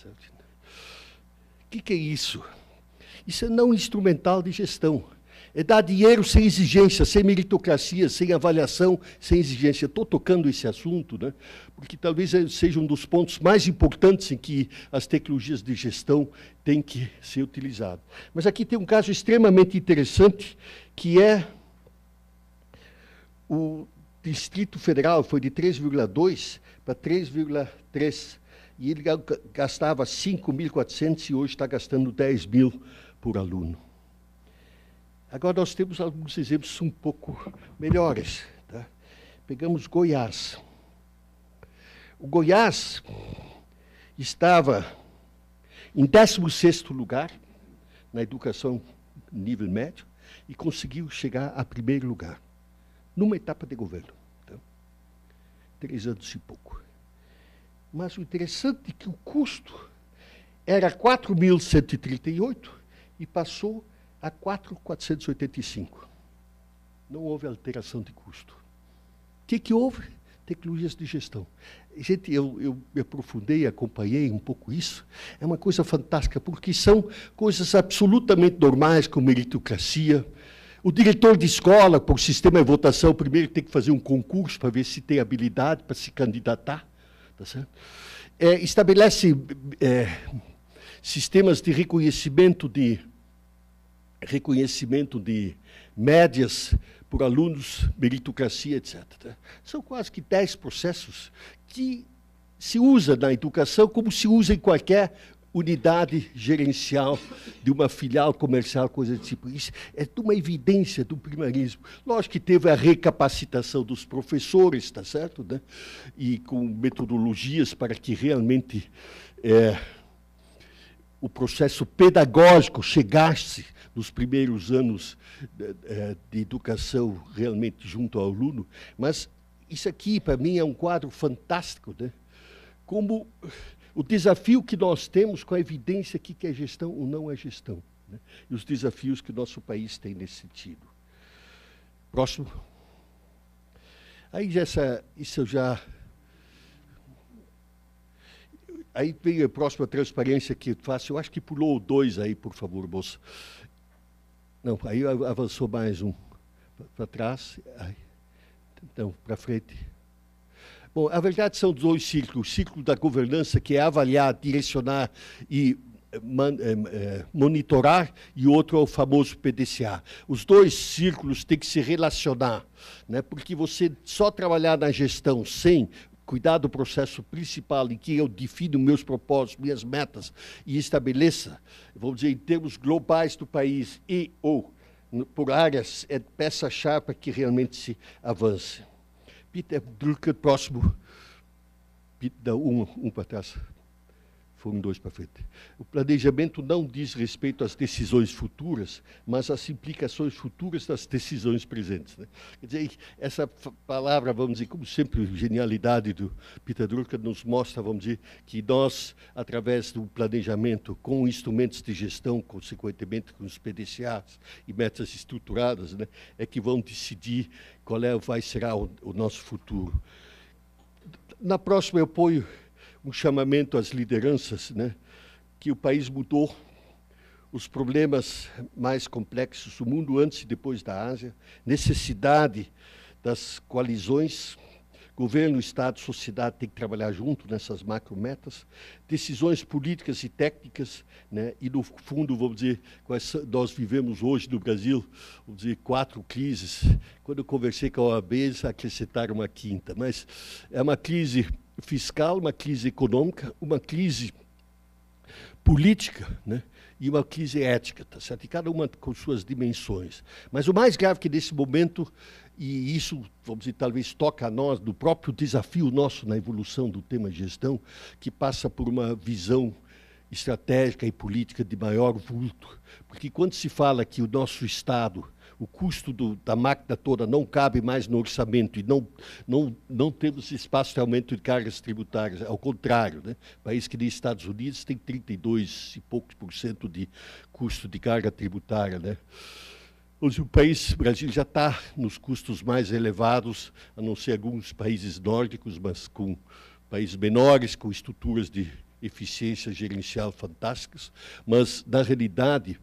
O que, que é isso? Isso é não instrumental de gestão. É dar dinheiro sem exigência, sem meritocracia, sem avaliação, sem exigência. Estou tocando esse assunto, né, porque talvez seja um dos pontos mais importantes em que as tecnologias de gestão têm que ser utilizadas. Mas aqui tem um caso extremamente interessante, que é o Distrito Federal, foi de 3,2 para 3,3 e ele gastava 5.400 e hoje está gastando 10 mil por aluno. Agora nós temos alguns exemplos um pouco melhores. Tá? Pegamos Goiás. O Goiás estava em 16 lugar na educação nível médio e conseguiu chegar a primeiro lugar, numa etapa de governo. Tá? Três anos e pouco. Mas o interessante é que o custo era 4.138 e passou a 4.485. Não houve alteração de custo. O que, que houve? Tecnologias de gestão. Gente, eu, eu me aprofundei, acompanhei um pouco isso. É uma coisa fantástica, porque são coisas absolutamente normais, como meritocracia. O diretor de escola, por sistema de votação, primeiro tem que fazer um concurso para ver se tem habilidade para se candidatar. Tá certo? É, estabelece é, sistemas de reconhecimento de reconhecimento de médias por alunos, meritocracia, etc. São quase que dez processos que se usa na educação como se usa em qualquer unidade gerencial de uma filial comercial, coisa do tipo. Isso é uma evidência do primarismo. Lógico que teve a recapacitação dos professores, está certo? Né? E com metodologias para que realmente é, o processo pedagógico chegasse nos primeiros anos de, é, de educação realmente junto ao aluno. Mas isso aqui, para mim, é um quadro fantástico, né? Como o desafio que nós temos com a evidência que é gestão ou não é gestão. Né? E os desafios que o nosso país tem nesse sentido. Próximo. Aí essa, isso eu já. Aí vem a próxima transparência que faço. Eu acho que pulou dois aí, por favor, moça. Não, aí avançou mais um para trás. Aí. Então, para frente. Bom, a verdade são dois ciclos. O ciclo da governança, que é avaliar, direcionar e eh, man, é, monitorar, e outro é o famoso PDCA. Os dois círculos têm que se relacionar, né? porque você só trabalhar na gestão sem cuidar do processo principal em que eu defino meus propósitos, minhas metas e estabeleça, vamos dizer, em termos globais do país e ou por áreas, é peça-chave para que realmente se avance. Peter Drucker, próximo. Peter, um, um para trás. Foram dois para frente. O planejamento não diz respeito às decisões futuras, mas às implicações futuras das decisões presentes. Né? Quer dizer, essa palavra, vamos dizer, como sempre, genialidade do Peter Drucker nos mostra, vamos dizer, que nós, através do planejamento, com instrumentos de gestão, consequentemente com os PDCAs e metas estruturadas, né, é que vão decidir qual é, vai será o, o nosso futuro. Na próxima eu ponho um chamamento às lideranças, né, que o país mudou, os problemas mais complexos, o mundo antes e depois da Ásia, necessidade das coalizões, governo, Estado, sociedade tem que trabalhar junto nessas macrometas, decisões políticas e técnicas, né, e no fundo, vamos dizer, nós vivemos hoje no Brasil, vamos dizer, quatro crises. Quando eu conversei com a OAB, eles acrescentaram uma quinta, mas é uma crise fiscal, uma crise econômica, uma crise política né? e uma crise ética, tá certo? E cada uma com suas dimensões. Mas o mais grave que nesse momento, e isso, vamos dizer, talvez toca a nós, do próprio desafio nosso na evolução do tema gestão, que passa por uma visão estratégica e política de maior vulto. Porque quando se fala que o nosso Estado o custo do, da máquina toda não cabe mais no orçamento e não, não, não temos espaço de aumento de cargas tributárias. Ao contrário, né? país que nem Estados Unidos tem 32 e poucos por cento de custo de carga tributária. Né? o país, o Brasil já está nos custos mais elevados, a não ser alguns países nórdicos, mas com países menores, com estruturas de eficiência gerencial fantásticas, mas, na realidade,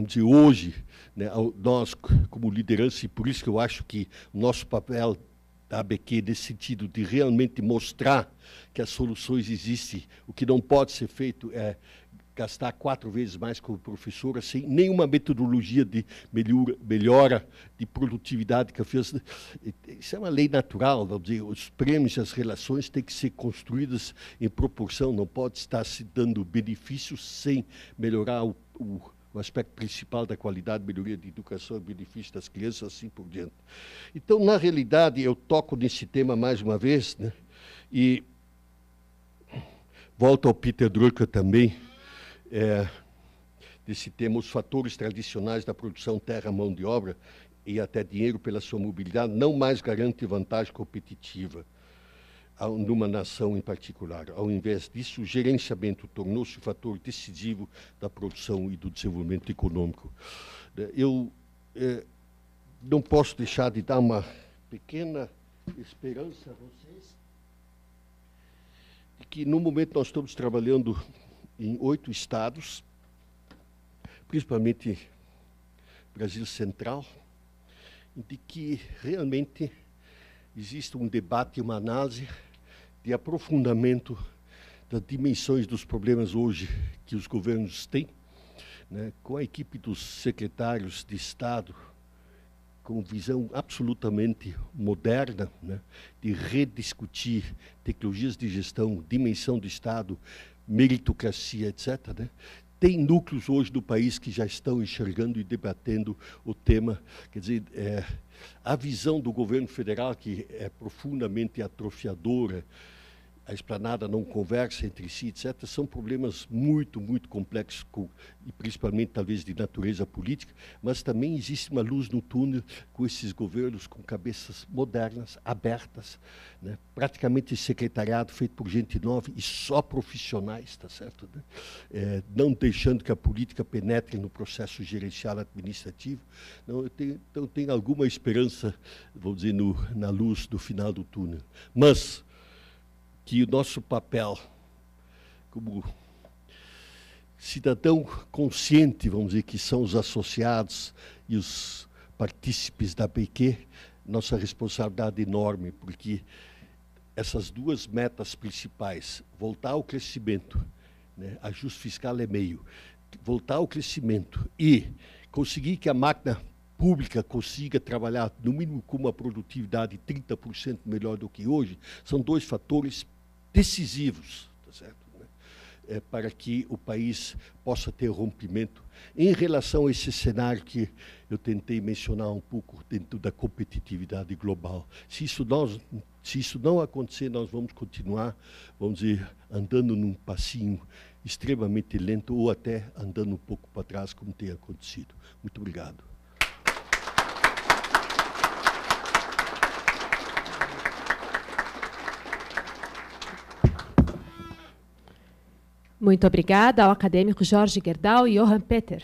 dizer, hoje, né, nós, como liderança, e por isso que eu acho que o nosso papel da ABQ, nesse sentido de realmente mostrar que as soluções existem, o que não pode ser feito é gastar quatro vezes mais como professora sem nenhuma metodologia de melhora, melhora de produtividade que fez. Isso é uma lei natural, vamos dizer, os prêmios as relações têm que ser construídas em proporção, não pode estar se dando benefícios sem melhorar o, o, o aspecto principal da qualidade, melhoria de educação benefício das crianças, assim por diante. Então, na realidade, eu toco nesse tema mais uma vez, né? e volto ao Peter Drucker também, é, desse tema, os fatores tradicionais da produção terra, mão de obra e até dinheiro pela sua mobilidade não mais garante vantagem competitiva numa nação em particular. Ao invés disso, o gerenciamento tornou-se o fator decisivo da produção e do desenvolvimento econômico. Eu é, não posso deixar de dar uma pequena esperança a vocês de que no momento nós estamos trabalhando em oito estados, principalmente Brasil Central, de que realmente existe um debate, uma análise de aprofundamento das dimensões dos problemas hoje que os governos têm, né, com a equipe dos secretários de Estado, com visão absolutamente moderna, né, de rediscutir tecnologias de gestão, dimensão do Estado, meritocracia, etc., né? Tem núcleos hoje do país que já estão enxergando e debatendo o tema. Quer dizer, é, a visão do governo federal, que é profundamente atrofiadora, a esplanada não conversa entre si, etc., são problemas muito, muito complexos, com, e principalmente talvez de natureza política, mas também existe uma luz no túnel com esses governos com cabeças modernas, abertas, né? praticamente secretariado feito por gente nova e só profissionais, tá certo? Né? É, não deixando que a política penetre no processo gerencial administrativo. Não, eu tenho, então, tenho alguma esperança, vou dizer, no, na luz do final do túnel. Mas que o nosso papel como cidadão consciente, vamos dizer, que são os associados e os partícipes da PQ, nossa responsabilidade é enorme, porque essas duas metas principais, voltar ao crescimento, né, ajuste fiscal é meio, voltar ao crescimento e conseguir que a máquina pública consiga trabalhar no mínimo com uma produtividade 30% melhor do que hoje, são dois fatores decisivos tá certo? Né? É, para que o país possa ter rompimento em relação a esse cenário que eu tentei mencionar um pouco dentro da competitividade global. Se isso, nós, se isso não acontecer, nós vamos continuar, vamos dizer, andando num passinho extremamente lento ou até andando um pouco para trás, como tem acontecido. Muito obrigado. Muito obrigada ao acadêmico Jorge Gerdau e Johan Peter.